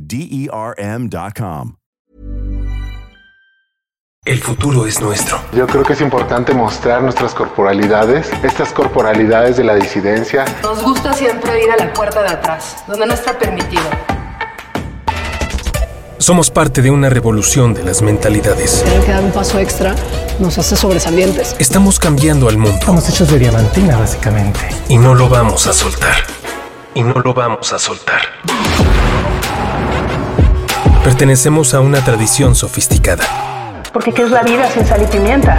D E R M.com. El futuro es nuestro. Yo creo que es importante mostrar nuestras corporalidades, estas corporalidades de la disidencia. Nos gusta siempre ir a la puerta de atrás, donde no está permitido. Somos parte de una revolución de las mentalidades. Tener que dar un paso extra nos hace sobresalientes. Estamos cambiando al mundo Estamos hechos de diamantina, básicamente. y no lo vamos a soltar. Y no lo vamos a soltar. Pertenecemos a una tradición sofisticada Porque ¿qué es la vida sin sal y pimienta?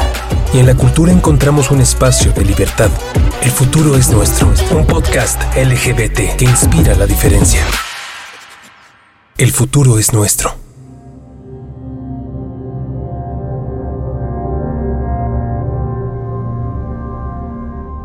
y en la cultura encontramos un espacio de libertad. El futuro es nuestro. Un podcast LGBT que inspira la diferencia. El futuro es nuestro.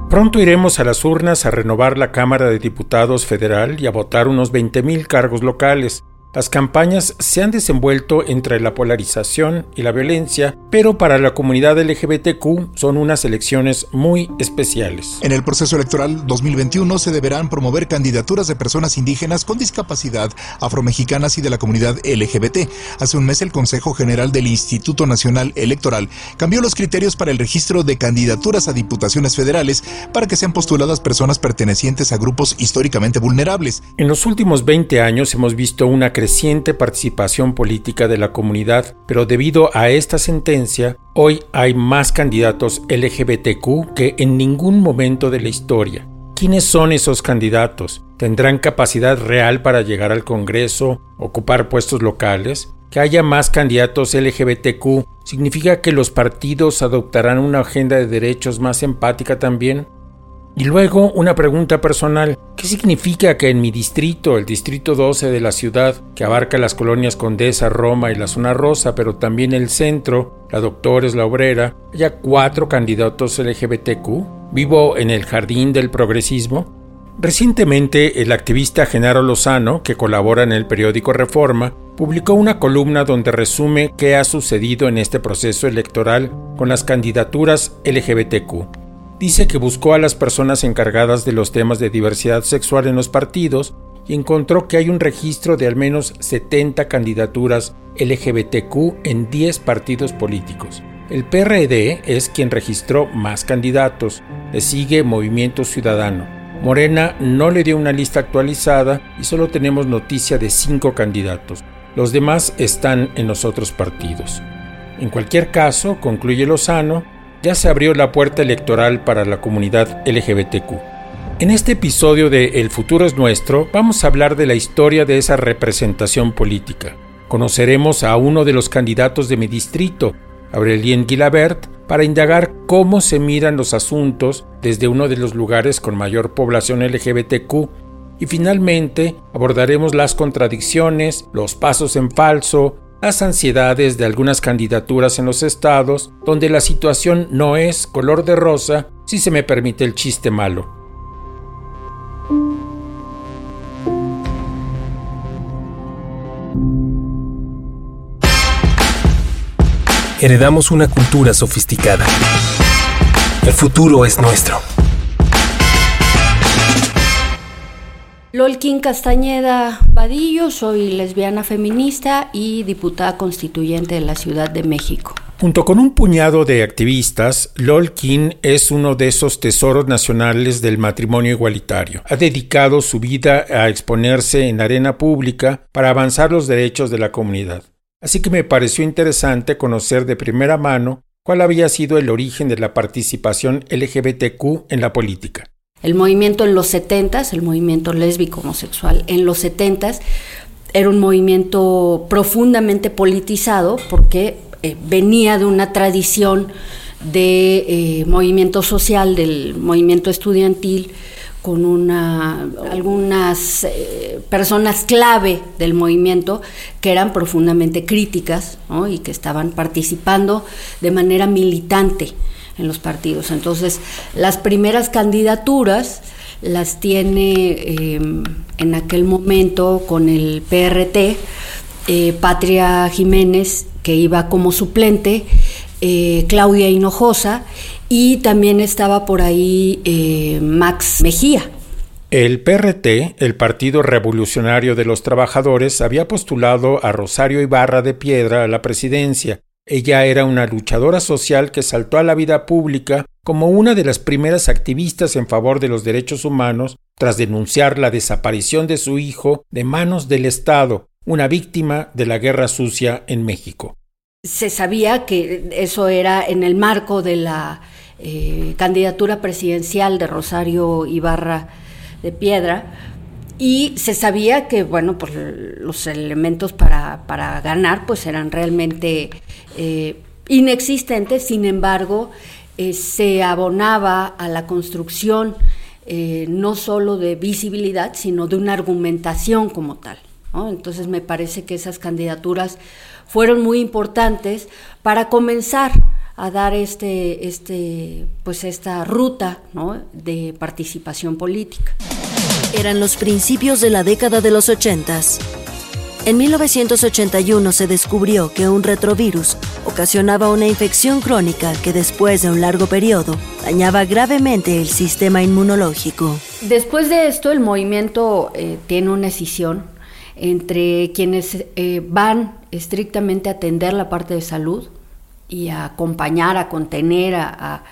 Pronto iremos a las urnas a renovar la Cámara de Diputados Federal y a votar unos 20.000 cargos locales. Las campañas se han desenvuelto entre la polarización y la violencia, pero para la comunidad LGBTQ son unas elecciones muy especiales. En el proceso electoral 2021 se deberán promover candidaturas de personas indígenas con discapacidad, afromexicanas y de la comunidad LGBT. Hace un mes el Consejo General del Instituto Nacional Electoral cambió los criterios para el registro de candidaturas a diputaciones federales para que sean postuladas personas pertenecientes a grupos históricamente vulnerables. En los últimos 20 años hemos visto una creciente participación política de la comunidad, pero debido a esta sentencia, hoy hay más candidatos LGBTQ que en ningún momento de la historia. ¿Quiénes son esos candidatos? ¿Tendrán capacidad real para llegar al Congreso, ocupar puestos locales? Que haya más candidatos LGBTQ significa que los partidos adoptarán una agenda de derechos más empática también. Y luego una pregunta personal. ¿Qué significa que en mi distrito, el distrito 12 de la ciudad, que abarca las colonias Condesa, Roma y la zona rosa, pero también el centro, la Doctores, la Obrera, haya cuatro candidatos LGBTQ? ¿Vivo en el jardín del progresismo? Recientemente, el activista Genaro Lozano, que colabora en el periódico Reforma, publicó una columna donde resume qué ha sucedido en este proceso electoral con las candidaturas LGBTQ dice que buscó a las personas encargadas de los temas de diversidad sexual en los partidos y encontró que hay un registro de al menos 70 candidaturas LGBTQ en 10 partidos políticos. El PRD es quien registró más candidatos, le sigue Movimiento Ciudadano. Morena no le dio una lista actualizada y solo tenemos noticia de 5 candidatos. Los demás están en los otros partidos. En cualquier caso, concluye Lozano, ya se abrió la puerta electoral para la comunidad LGBTQ. En este episodio de El futuro es nuestro, vamos a hablar de la historia de esa representación política. Conoceremos a uno de los candidatos de mi distrito, Aurelien Guilabert, para indagar cómo se miran los asuntos desde uno de los lugares con mayor población LGBTQ y finalmente abordaremos las contradicciones, los pasos en falso, las ansiedades de algunas candidaturas en los estados donde la situación no es color de rosa, si se me permite el chiste malo. Heredamos una cultura sofisticada. El futuro es nuestro. Lolkin Castañeda Vadillo, soy lesbiana feminista y diputada constituyente de la Ciudad de México. Junto con un puñado de activistas, Lolkin es uno de esos tesoros nacionales del matrimonio igualitario. Ha dedicado su vida a exponerse en la arena pública para avanzar los derechos de la comunidad. Así que me pareció interesante conocer de primera mano cuál había sido el origen de la participación LGBTQ en la política. El movimiento en los 70, el movimiento lésbico homosexual en los 70 era un movimiento profundamente politizado porque eh, venía de una tradición de eh, movimiento social, del movimiento estudiantil, con una, algunas eh, personas clave del movimiento que eran profundamente críticas y que estaban participando de manera militante en los partidos. Entonces, las primeras candidaturas las tiene en aquel momento con el PRT, Patria Jiménez que iba como suplente, eh, Claudia Hinojosa, y también estaba por ahí eh, Max Mejía. El PRT, el Partido Revolucionario de los Trabajadores, había postulado a Rosario Ibarra de Piedra a la presidencia. Ella era una luchadora social que saltó a la vida pública como una de las primeras activistas en favor de los derechos humanos tras denunciar la desaparición de su hijo de manos del Estado, una víctima de la guerra sucia en México. Se sabía que eso era en el marco de la eh, candidatura presidencial de Rosario Ibarra de Piedra y se sabía que bueno pues los elementos para, ganar pues eran realmente eh, inexistentes. Sin embargo eh, se abonaba a la construcción no solo de visibilidad sino de una argumentación como tal entonces me parece que esas candidaturas fueron muy importantes para comenzar a dar este, este, pues esta ruta de participación política. Eran los principios de la década de los ochentas. En 1981 se descubrió que un retrovirus ocasionaba una infección crónica que después de un largo periodo dañaba gravemente el sistema inmunológico. Después de esto el movimiento eh, tiene una escisión entre quienes eh, van estrictamente a atender la parte de salud y a acompañar, a contener, a,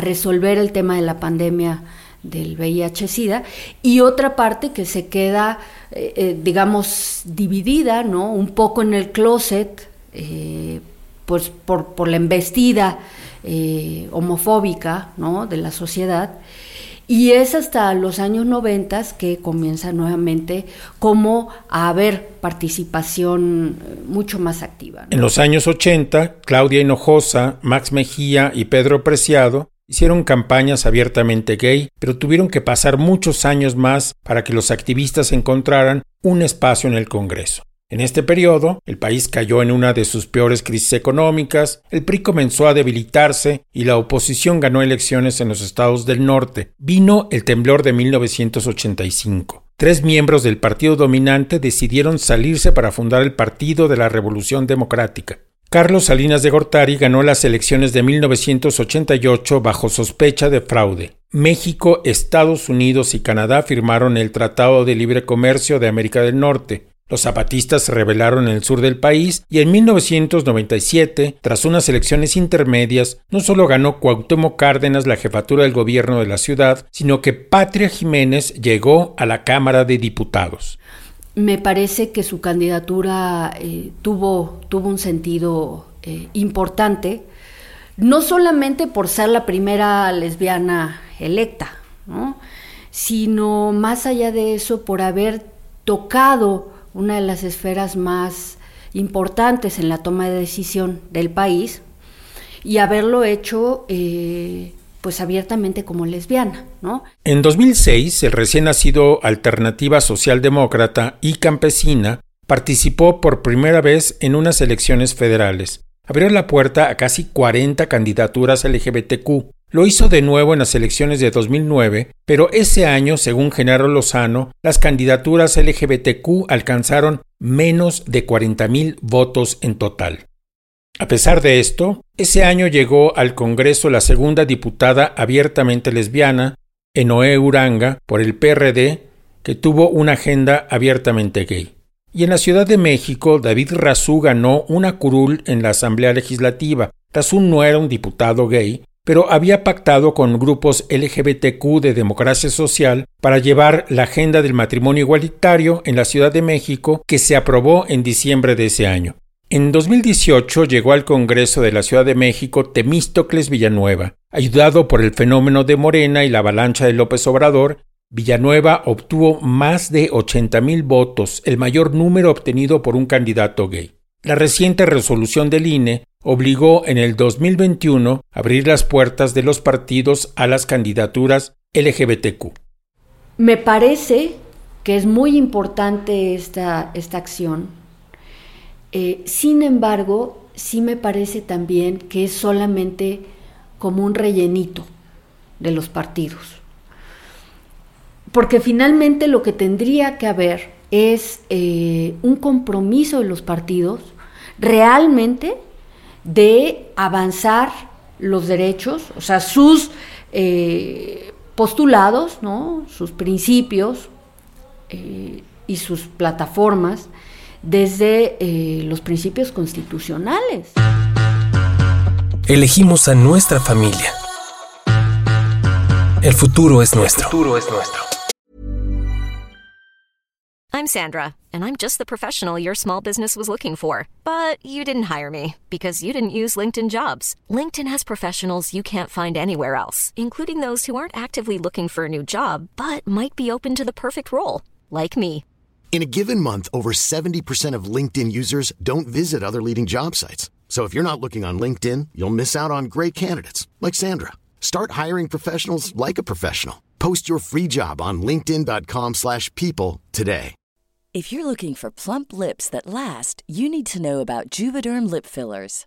resolver el tema de la pandemia del VIH-Sida, y otra parte que se queda, eh, eh, digamos, dividida, ¿no? Un poco en el closet, pues por, la embestida homofóbica, ¿no? De la sociedad, y es hasta los años 90 que comienza nuevamente como a haber participación eh, mucho más activa. En los años 80, Claudia Hinojosa, Max Mejía y Pedro Preciado hicieron campañas abiertamente gay, pero tuvieron que pasar muchos años más para que los activistas encontraran un espacio en el Congreso. En este periodo, el país cayó en una de sus peores crisis económicas, el PRI comenzó a debilitarse y la oposición ganó elecciones en los estados del norte. Vino el temblor de 1985. Tres miembros del partido dominante decidieron salirse para fundar el Partido de la Revolución Democrática. Carlos Salinas de Gortari ganó las elecciones de 1988 bajo sospecha de fraude. México, Estados Unidos y Canadá firmaron el Tratado de Libre Comercio de América del Norte. Los zapatistas se rebelaron en el sur del país y en 1997, tras unas elecciones intermedias, no solo ganó Cuauhtémoc Cárdenas la jefatura del gobierno de la ciudad, sino que Patria Jiménez llegó a la Cámara de Diputados. Me parece que su candidatura eh, tuvo, tuvo un sentido eh, importante, no solamente por ser la primera lesbiana electa, sino más allá de eso por haber tocado una de las esferas más importantes en la toma de decisión del país y haberlo hecho eh, pues abiertamente como lesbiana, ¿no? En 2006, el recién nacido Alternativa Socialdemócrata y Campesina participó por primera vez en unas elecciones federales. Abrió la puerta a casi 40 candidaturas LGBTQ. Lo hizo de nuevo en las elecciones de 2009, pero ese año, según Genaro Lozano, las candidaturas LGBTQ alcanzaron menos de 40.000 votos en total. A pesar de esto, ese año llegó al Congreso la segunda diputada abiertamente lesbiana, Enoé Uranga, por el PRD, que tuvo una agenda abiertamente gay. Y en la Ciudad de México, David Razú ganó una curul en la Asamblea Legislativa. Razú no era un diputado gay, pero había pactado con grupos LGBTQ de democracia social para llevar la agenda del matrimonio igualitario en la Ciudad de México que se aprobó en diciembre de ese año. En 2018 llegó al Congreso de la Ciudad de México Temístocles Villanueva. Ayudado por el fenómeno de Morena y la avalancha de López Obrador, Villanueva obtuvo más de 80.000 votos, el mayor número obtenido por un candidato gay. La reciente resolución del INE obligó en el 2021 a abrir las puertas de los partidos a las candidaturas LGBTQ. Me parece que es muy importante esta, esta acción. Eh, sin embargo, sí me parece también que es solamente como un rellenito de los partidos porque finalmente lo que tendría que haber es eh, un compromiso de los partidos realmente de avanzar los derechos, o sea, sus eh, postulados, ¿no? sus principios y sus plataformas desde los principios constitucionales. Elegimos a nuestra familia. El futuro es nuestro. El futuro es nuestro. I'm Sandra, and I'm just the professional your small business was looking for. But you didn't hire me because you didn't use LinkedIn jobs. LinkedIn has professionals you can't find anywhere else, including those who aren't actively looking for a new job but might be open to the perfect role, like me. In a given month, over 70% of LinkedIn users don't visit other leading job sites. So if you're not looking on LinkedIn, you'll miss out on great candidates like Sandra. Start hiring professionals like a professional. Post your free job on linkedin.com/people today. If you're looking for plump lips that last, you need to know about Juvederm lip fillers.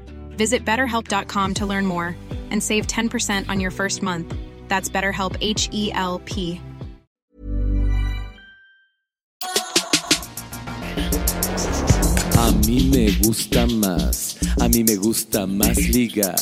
Visit betterhelp.com to learn more and save 10% on your first month. That's BetterHelp H E L P. A mí me gusta más, a mí me gusta más ligar,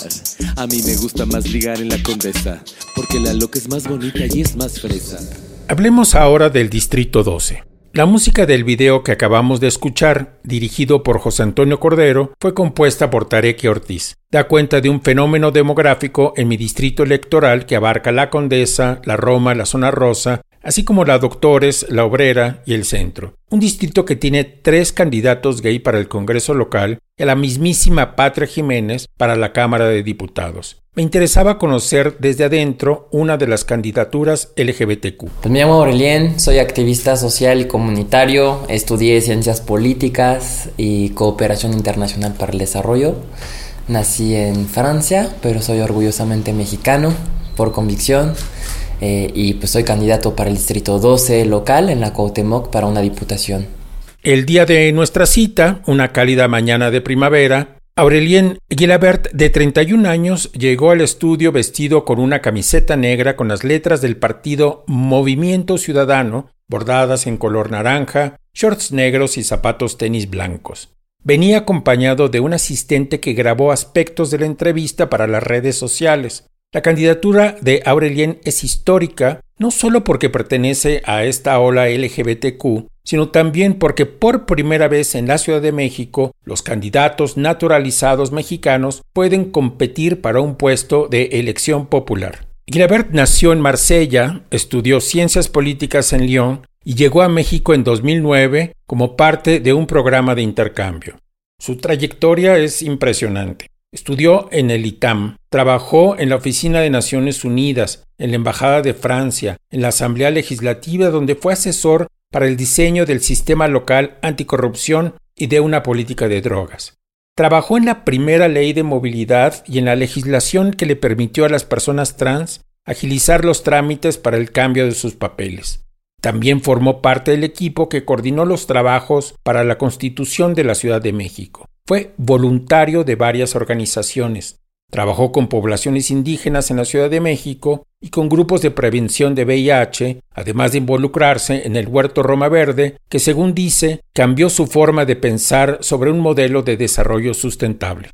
a mí me gusta más ligar en la condesa, porque la loca es más bonita y es más fresa. Hablemos ahora del Distrito 12. La música del video que acabamos de escuchar, dirigido por José Antonio Cordero, fue compuesta por Tarek Ortiz. Da cuenta de un fenómeno demográfico en mi distrito electoral que abarca la Condesa, la Roma, la Zona Rosa, así como la Doctores, la Obrera y el Centro. Un distrito que tiene tres candidatos gay para el Congreso local y a la mismísima Patria Jiménez para la Cámara de Diputados. Me interesaba conocer desde adentro una de las candidaturas LGBTQ. Pues me llamo Aurelien, soy activista social y comunitario, estudié ciencias políticas y cooperación internacional para el desarrollo. Nací en Francia, pero soy orgullosamente mexicano por convicción. Eh, y pues soy candidato para el distrito 12 local en la Cuauhtémoc para una diputación. El día de nuestra cita, una cálida mañana de primavera, Aurelien Guilabert, de 31 años, llegó al estudio vestido con una camiseta negra con las letras del partido Movimiento Ciudadano, bordadas en color naranja, shorts negros y zapatos tenis blancos. Venía acompañado de un asistente que grabó aspectos de la entrevista para las redes sociales. La candidatura de Aurelien es histórica no solo porque pertenece a esta ola LGBTQ, sino también porque por primera vez en la Ciudad de México los candidatos naturalizados mexicanos pueden competir para un puesto de elección popular. Gilbert nació en Marsella, estudió ciencias políticas en Lyon y llegó a México en 2009 como parte de un programa de intercambio. Su trayectoria es impresionante. Estudió en el ITAM, trabajó en la Oficina de Naciones Unidas, en la Embajada de Francia, en la Asamblea Legislativa donde fue asesor para el diseño del sistema local anticorrupción y de una política de drogas. Trabajó en la primera ley de movilidad y en la legislación que le permitió a las personas trans agilizar los trámites para el cambio de sus papeles. También formó parte del equipo que coordinó los trabajos para la Constitución de la Ciudad de México. Fue voluntario de varias organizaciones. Trabajó con poblaciones indígenas en la Ciudad de México y con grupos de prevención de VIH, además de involucrarse en el Huerto Roma Verde, que según dice, cambió su forma de pensar sobre un modelo de desarrollo sustentable.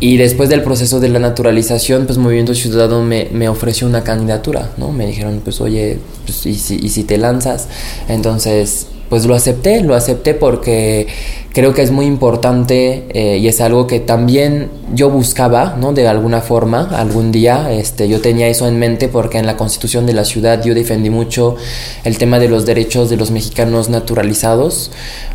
Y después del proceso de la naturalización, pues Movimiento Ciudadano me, me ofreció una candidatura, ¿no? Me dijeron, pues oye, pues, ¿y, si, ¿y si te lanzas? Entonces, pues lo acepté, lo acepté porque creo que es muy importante eh, y es algo que también yo buscaba, ¿no? De alguna forma, algún día, este, yo tenía eso en mente porque en la constitución de la ciudad yo defendí mucho el tema de los derechos de los mexicanos naturalizados,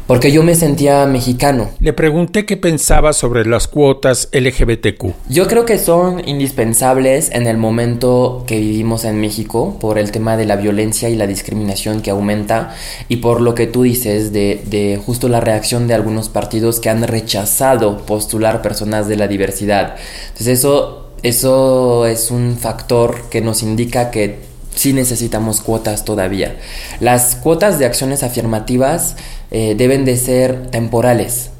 porque yo me sentía mexicano. Le pregunté qué pensaba sobre las cuotas LGBTQ. Yo creo que son indispensables en el momento que vivimos en México por el tema de la violencia y la discriminación que aumenta y por lo que tú dices de, de justo la reacción de algunos partidos que han rechazado postular personas de la diversidad. Entonces eso, eso es un factor que nos indica que sí necesitamos cuotas todavía. Las cuotas de acciones afirmativas eh, deben de ser temporales.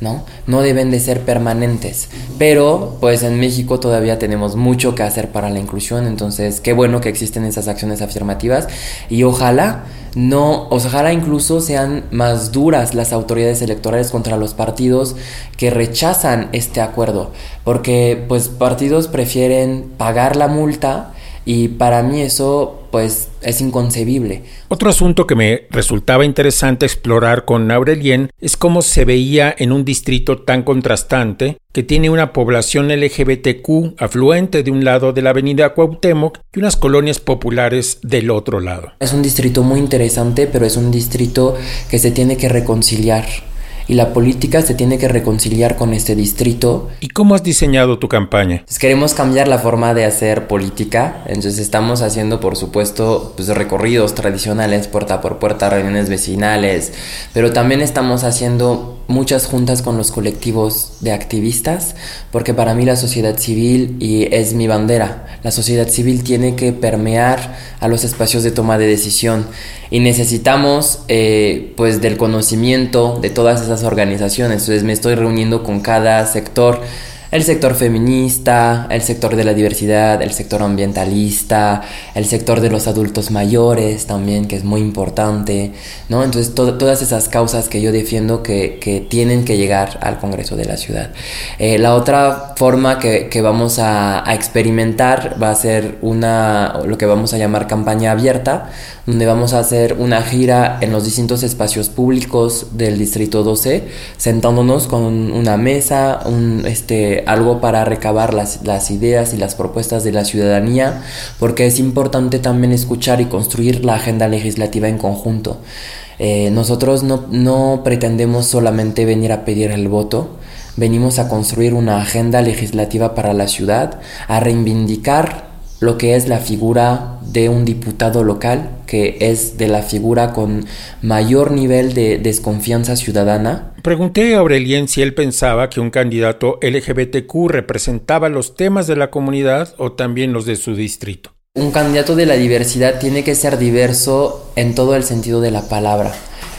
¿No? No deben de ser permanentes. Pero, pues en México todavía tenemos mucho que hacer para la inclusión, entonces qué bueno que existen esas acciones afirmativas y ojalá no, ojalá incluso sean más duras las autoridades electorales contra los partidos que rechazan este acuerdo, porque pues partidos prefieren pagar la multa y para mí eso pues es inconcebible. Otro asunto que me resultaba interesante explorar con Aurelien es cómo se veía en un distrito tan contrastante que tiene una población LGBTQ afluente de un lado de la avenida Cuauhtémoc y unas colonias populares del otro lado. Es un distrito muy interesante, pero es un distrito que se tiene que reconciliar y la política se tiene que reconciliar con este distrito. ¿Y cómo has diseñado tu campaña? Pues queremos cambiar la forma de hacer política, entonces estamos haciendo por supuesto pues, recorridos tradicionales puerta por puerta, reuniones vecinales, pero también estamos haciendo muchas juntas con los colectivos de activistas, porque para mí la sociedad civil y es mi bandera, la sociedad civil tiene que permear a los espacios de toma de decisión y necesitamos eh, pues del conocimiento de todas esas organizaciones. Entonces me estoy reuniendo con cada sector el sector feminista, el sector de la diversidad, el sector ambientalista, el sector de los adultos mayores también, que es muy importante, ¿no? Entonces, todas esas causas que yo defiendo que, que, tienen que llegar al Congreso de la Ciudad. Eh, la otra forma que, que vamos a, a, experimentar va a ser una, lo que vamos a llamar campaña abierta, donde vamos a hacer una gira en los distintos espacios públicos del Distrito 12, sentándonos con una mesa, un, este, algo para recabar las, las ideas y las propuestas de la ciudadanía, porque es importante también escuchar y construir la agenda legislativa en conjunto. Eh, nosotros no, no pretendemos solamente venir a pedir el voto, venimos a construir una agenda legislativa para la ciudad, a reivindicar lo que es la figura de un diputado local, que es de la figura con mayor nivel de desconfianza ciudadana. Pregunté a Aurelien si él pensaba que un candidato LGBTQ representaba los temas de la comunidad o también los de su distrito. Un candidato de la diversidad tiene que ser diverso en todo el sentido de la palabra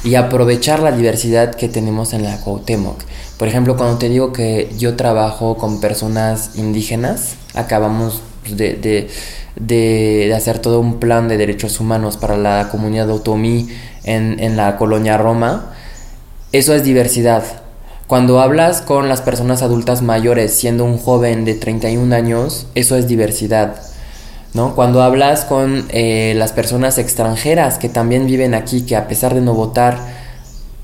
y aprovechar la diversidad que tenemos en la Cuauhtémoc. Por ejemplo, cuando te digo que yo trabajo con personas indígenas, acabamos de, de, de, hacer todo un plan de derechos humanos para la comunidad Otomí en, en la colonia Roma, eso es diversidad. Cuando hablas con las personas adultas mayores siendo un joven de 31 años, eso es diversidad. ¿No? Cuando hablas con eh, las personas extranjeras que también viven aquí, que a pesar de no votar,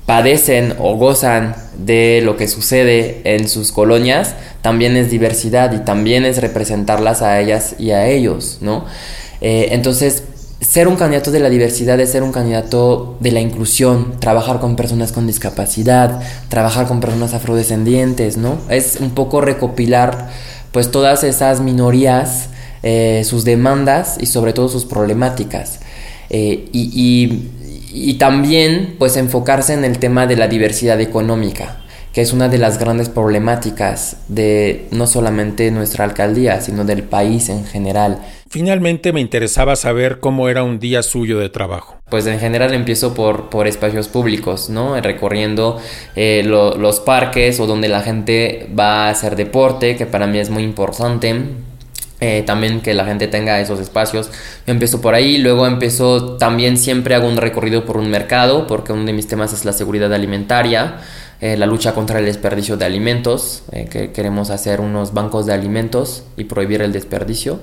padecen o gozan de lo que sucede en sus colonias, también es diversidad y también es representarlas a ellas y a ellos, ¿no? Eh, entonces, ser un candidato de la diversidad es ser un candidato de la inclusión, trabajar con personas con discapacidad, trabajar con personas afrodescendientes, ¿no? Es un poco recopilar pues todas esas minorías eh, sus demandas y sobre todo sus problemáticas. Eh, y, y, también pues enfocarse en el tema de la diversidad económica, que es una de las grandes problemáticas de no solamente nuestra alcaldía, sino del país en general. Finalmente me interesaba saber cómo era un día suyo de trabajo. Pues en general empiezo por, por espacios públicos, ¿no? Recorriendo eh, los parques o donde la gente va a hacer deporte, que para mí es muy importante eh, también que la gente tenga esos espacios. Yo empiezo por ahí, luego empiezo también siempre hago un recorrido por un mercado, porque uno de mis temas es la seguridad alimentaria, eh, la lucha contra el desperdicio de alimentos, eh, que queremos hacer unos bancos de alimentos y prohibir el desperdicio.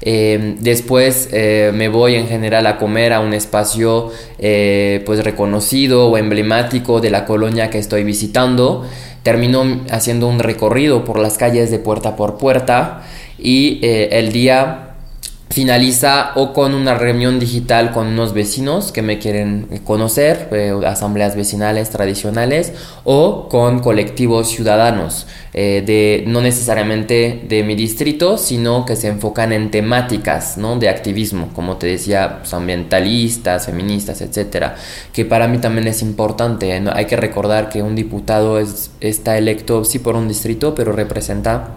después me voy en general a comer a un espacio pues reconocido o emblemático de la colonia que estoy visitando. Termino haciendo un recorrido por las calles de puerta por puerta y eh, el día finaliza o con una reunión digital con unos vecinos que me quieren conocer, eh, asambleas vecinales tradicionales o con colectivos ciudadanos eh, de no necesariamente de mi distrito, sino que se enfocan en temáticas ¿no? de activismo, como te decía, pues, ambientalistas, feministas, etcétera, que para mí también es importante. Hay que recordar que un diputado es, está electo sí por un distrito, pero representa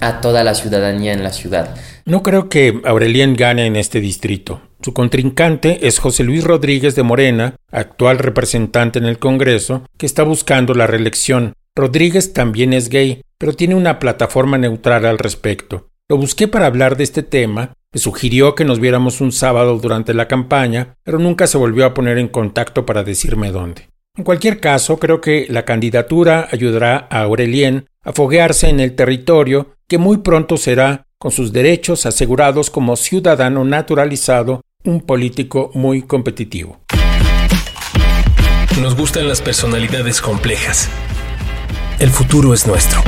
a toda la ciudadanía en la ciudad. No creo que Aurelien gane en este distrito. Su contrincante es José Luis Rodríguez de Morena, actual representante en el Congreso, que está buscando la reelección. Rodríguez también es gay, pero tiene una plataforma neutral al respecto. Lo busqué para hablar de este tema, me sugirió que nos viéramos un sábado durante la campaña, pero nunca se volvió a poner en contacto para decirme dónde. En cualquier caso, creo que la candidatura ayudará a Aurelien a foguearse en el territorio que muy pronto será, con sus derechos asegurados como ciudadano naturalizado, un político muy competitivo. Nos gustan las personalidades complejas. El futuro es nuestro.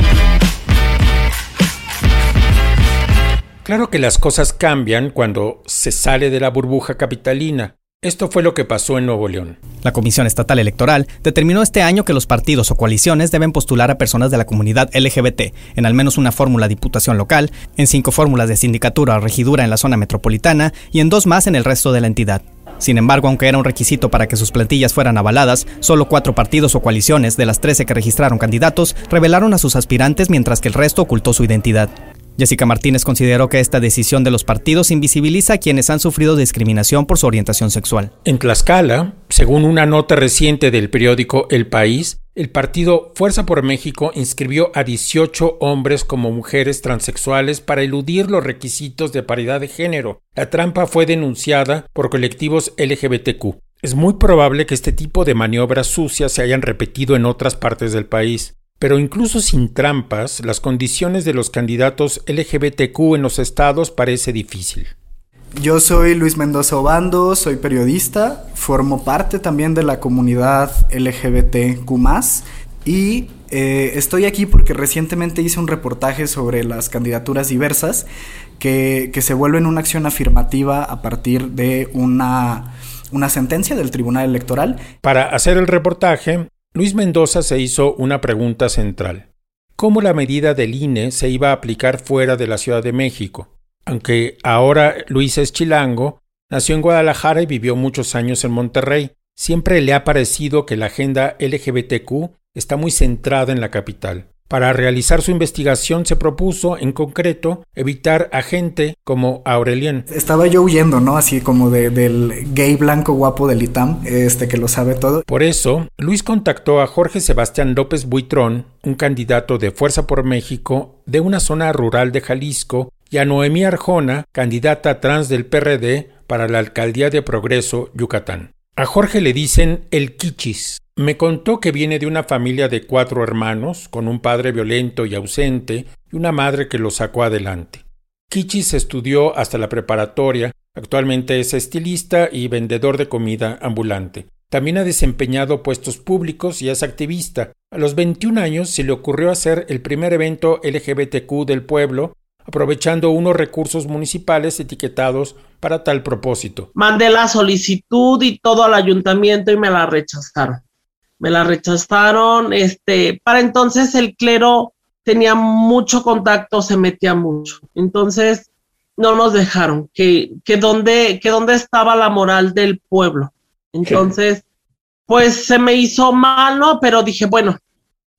Claro que las cosas cambian cuando se sale de la burbuja capitalina. Esto fue lo que pasó en Nuevo León. La Comisión Estatal Electoral determinó este año que los partidos o coaliciones deben postular a personas de la comunidad LGBT en al menos una fórmula diputación local, en cinco fórmulas de sindicatura o regidura en la zona metropolitana y en dos más en el resto de la entidad. Sin embargo, aunque era un requisito para que sus plantillas fueran avaladas, solo cuatro partidos o coaliciones de las 13 que registraron candidatos revelaron a sus aspirantes mientras que el resto ocultó su identidad. Jessica Martínez consideró que esta decisión de los partidos invisibiliza a quienes han sufrido discriminación por su orientación sexual. En Tlaxcala, según una nota reciente del periódico El País, el partido Fuerza por México inscribió a 18 hombres como mujeres transexuales para eludir los requisitos de paridad de género. La trampa fue denunciada por colectivos LGBTQ. Es muy probable que este tipo de maniobras sucias se hayan repetido en otras partes del país. Pero incluso sin trampas, las condiciones de los candidatos LGBTQ en los estados parece difícil. Yo soy Luis Mendoza Obando, soy periodista, formo parte también de la comunidad LGBTQ y eh, estoy aquí porque recientemente hice un reportaje sobre las candidaturas diversas que, que se vuelven una acción afirmativa a partir de una, una sentencia del Tribunal Electoral. Para hacer el reportaje, Luis Mendoza se hizo una pregunta central. ¿Cómo la medida del INE se iba a aplicar fuera de la Ciudad de México? Aunque ahora Luis es chilango, nació en Guadalajara y vivió muchos años en Monterrey. Siempre le ha parecido que la agenda LGBTQ está muy centrada en la capital. Para realizar su investigación se propuso, en concreto, evitar a gente como Aurelien. Estaba yo huyendo, ¿no? Así como del gay blanco guapo del ITAM, este que lo sabe todo. Por eso, Luis contactó a Jorge Sebastián López Buitrón, un candidato de Fuerza por México de una zona rural de Jalisco, y a Noemí Arjona, candidata trans del PRD para la alcaldía de Progreso, Yucatán. A Jorge le dicen el Kichis, me contó que viene de una familia de cuatro hermanos, con un padre violento y ausente y una madre que lo sacó adelante. Kichis estudió hasta la preparatoria, actualmente es estilista y vendedor de comida ambulante. También ha desempeñado puestos públicos y es activista. A los 21 años se le ocurrió hacer el primer evento LGBTQ del pueblo, aprovechando unos recursos municipales etiquetados para tal propósito. Mandé la solicitud y todo al ayuntamiento y me la rechazaron me la rechazaron. Este, para entonces el clero tenía mucho contacto, se metía mucho. Entonces no nos dejaron, que, que dónde, que dónde estaba la moral del pueblo. Entonces, pues se me hizo mal, ¿no? Pero dije, bueno,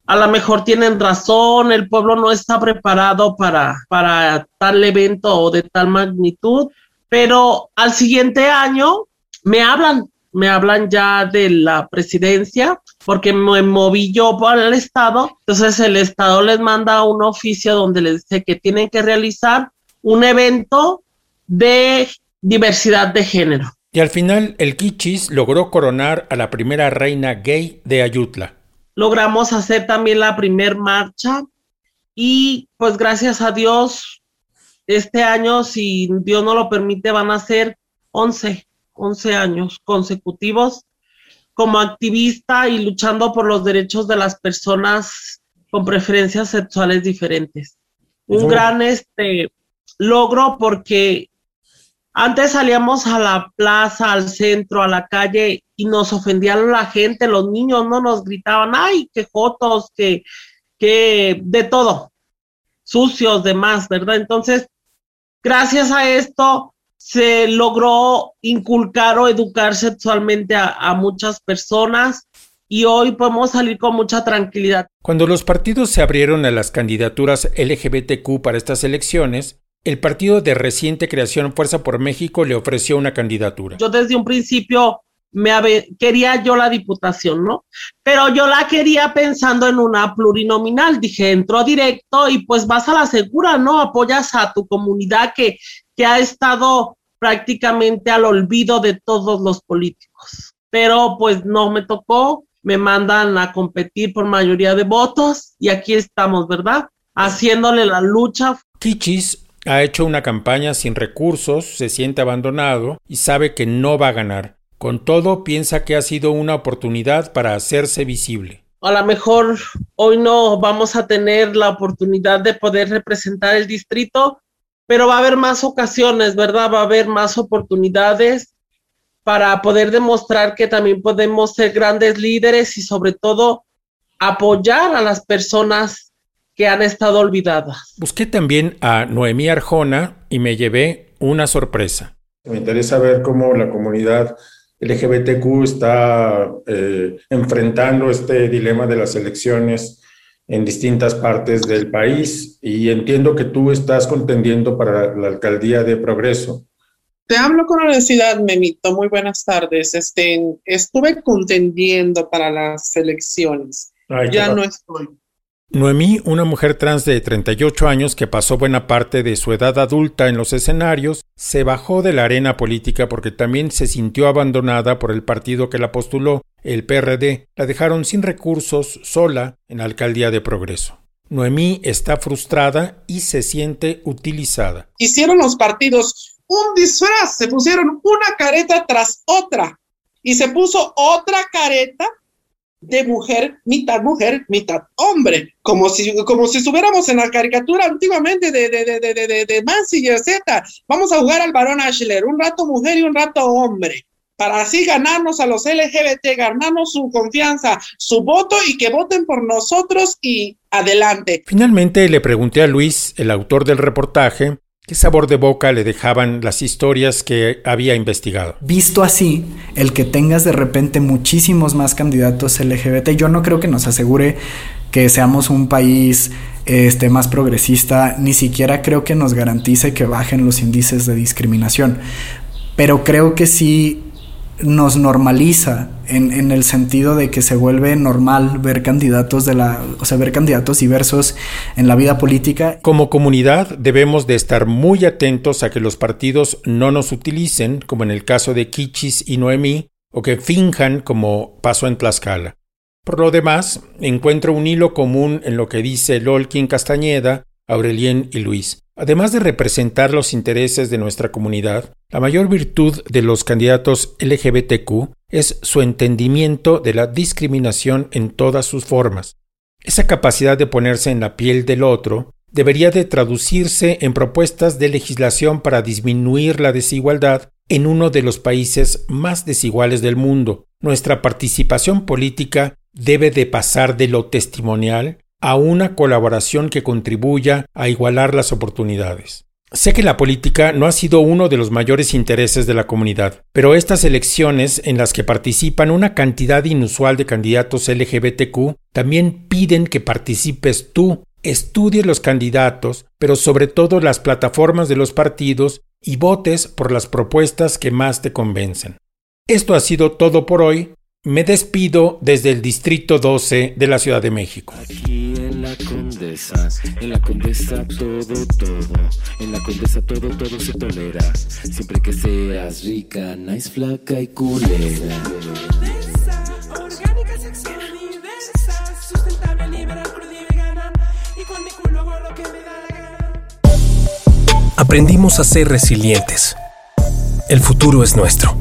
a lo mejor tienen razón, el pueblo no está preparado para, para tal evento o de tal magnitud, pero al siguiente año me hablan me hablan ya de la presidencia porque me moví yo para el Estado. Entonces el Estado les manda un oficio donde les dice que tienen que realizar un evento de diversidad de género. Y al final el Kichis logró coronar a la primera reina gay de Ayutla. Logramos hacer también la primer marcha y pues gracias a Dios este año, si Dios no lo permite, van a ser 11 11 años consecutivos como activista y luchando por los derechos de las personas con preferencias sexuales diferentes. Un gran este, logro porque antes salíamos a la plaza, al centro, a la calle y nos ofendían la gente, los niños no nos gritaban, ay, qué fotos, que, que de todo, sucios, demás, ¿verdad? Entonces, gracias a esto, se logró inculcar o educar sexualmente a, muchas personas y hoy podemos salir con mucha tranquilidad. Cuando los partidos se abrieron a las candidaturas LGBTQ para estas elecciones, el partido de reciente creación Fuerza por México le ofreció una candidatura. Yo desde un principio me quería yo la diputación, ¿no? Pero yo la quería pensando en una plurinominal. Dije, entró directo y pues vas a la segura, ¿no? Apoyas a tu comunidad que que ha estado prácticamente al olvido de todos los políticos. Pero pues no me tocó, me mandan a competir por mayoría de votos y aquí estamos, ¿verdad? Haciéndole la lucha. Kichis ha hecho una campaña sin recursos, se siente abandonado y sabe que no va a ganar. Con todo, piensa que ha sido una oportunidad para hacerse visible. A lo mejor hoy no vamos a tener la oportunidad de poder representar el distrito, pero va a haber más ocasiones, ¿verdad? Va a haber más oportunidades para poder demostrar que también podemos ser grandes líderes y sobre todo apoyar a las personas que han estado olvidadas. Busqué también a Noemí Arjona y me llevé una sorpresa. Me interesa ver cómo la comunidad LGBTQ está eh, enfrentando este dilema de las elecciones en distintas partes del país y entiendo que tú estás contendiendo para la alcaldía de Progreso. Te hablo con honestidad, Memito. Muy buenas tardes. Este, estuve contendiendo para las elecciones. ya no estoy. Noemí, una mujer trans de 38 años que pasó buena parte de su edad adulta en los escenarios, se bajó de la arena política porque también se sintió abandonada por el partido que la postuló, el PRD. La dejaron sin recursos, sola, en la alcaldía de Progreso. Noemí está frustrada y se siente utilizada. Hicieron los partidos un disfraz, se pusieron una careta tras otra y se puso otra careta de mujer, mitad mujer, mitad hombre, como si, como si estuviéramos en la caricatura antiguamente de, de, de, de, de, de Mansi y Z. Vamos a jugar al varón Ashler, un rato mujer y un rato hombre, para así ganarnos a los LGBT, ganarnos su confianza, su voto y que voten por nosotros y adelante. Finalmente le pregunté a Luis, el autor del reportaje, ¿Qué sabor de boca le dejaban las historias que había investigado? Visto así, el que tengas de repente muchísimos más candidatos LGBT, yo no creo que nos asegure que seamos un país este, más progresista, ni siquiera creo que nos garantice que bajen los índices de discriminación. Pero creo que sí nos normaliza en, el sentido de que se vuelve normal ver candidatos de la, o sea, ver candidatos diversos en la vida política. Como comunidad debemos de estar muy atentos a que los partidos no nos utilicen, como en el caso de Kichis y Noemí, o que finjan como pasó en Tlaxcala. Por lo demás, encuentro un hilo común en lo que dice Lolkin Castañeda, Aurelien y Luis. Además de representar los intereses de nuestra comunidad, la mayor virtud de los candidatos LGBTQ es su entendimiento de la discriminación en todas sus formas. Esa capacidad de ponerse en la piel del otro debería de traducirse en propuestas de legislación para disminuir la desigualdad en uno de los países más desiguales del mundo. Nuestra participación política debe de pasar de lo testimonial a una colaboración que contribuya a igualar las oportunidades. Sé que la política no ha sido uno de los mayores intereses de la comunidad, pero estas elecciones en las que participan una cantidad inusual de candidatos LGBTQ también piden que participes tú, estudies los candidatos, pero sobre todo las plataformas de los partidos y votes por las propuestas que más te convencen. Esto ha sido todo por hoy. Me despido desde el Distrito 12 de la Ciudad de México. Aquí en la Condesa, en la Condesa todo, todo, en la Condesa todo, todo se tolera. Siempre que seas rica, nice, flaca y culera. Aprendimos a ser resilientes. El futuro es nuestro.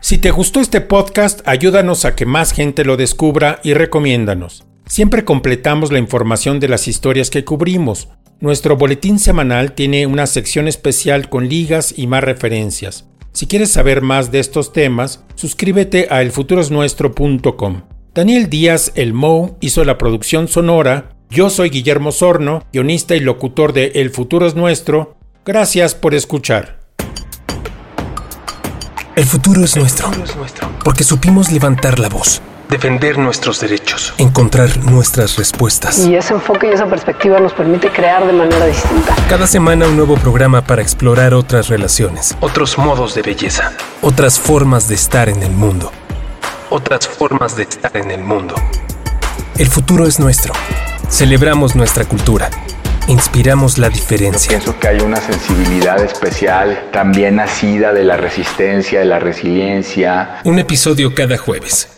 Si te gustó este podcast, ayúdanos a que más gente lo descubra y recomiéndanos. Siempre completamos la información de las historias que cubrimos. Nuestro boletín semanal tiene una sección especial con ligas y más referencias. Si quieres saber más de estos temas, suscríbete a elfuturosnuestro.com. Daniel Díaz El Mo hizo la producción sonora. Yo soy Guillermo Sorno, guionista y locutor de El Futuro es Nuestro. Gracias por escuchar. El futuro es nuestro, porque supimos levantar la voz, defender nuestros derechos, encontrar nuestras respuestas. Y ese enfoque y esa perspectiva nos permite crear de manera distinta. Cada semana un nuevo programa para explorar otras relaciones, otros modos de belleza, otras formas de estar en el mundo, otras formas de estar en el mundo. El futuro es nuestro. Celebramos nuestra cultura inspiramos la diferencia. pienso que hay una sensibilidad especial también nacida de la resistencia, de la resiliencia. Un episodio cada jueves.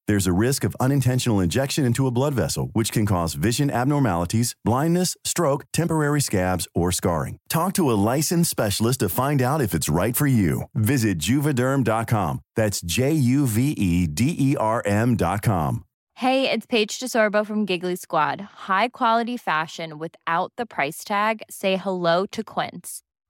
There's a risk of unintentional injection into a blood vessel, which can cause vision abnormalities, blindness, stroke, temporary scabs, or scarring. Talk to a licensed specialist to find out if it's right for you. Visit juvederm.com. That's J U V E D E R M.com. Hey, it's Paige DeSorbo from Giggly Squad. High quality fashion without the price tag? Say hello to Quince.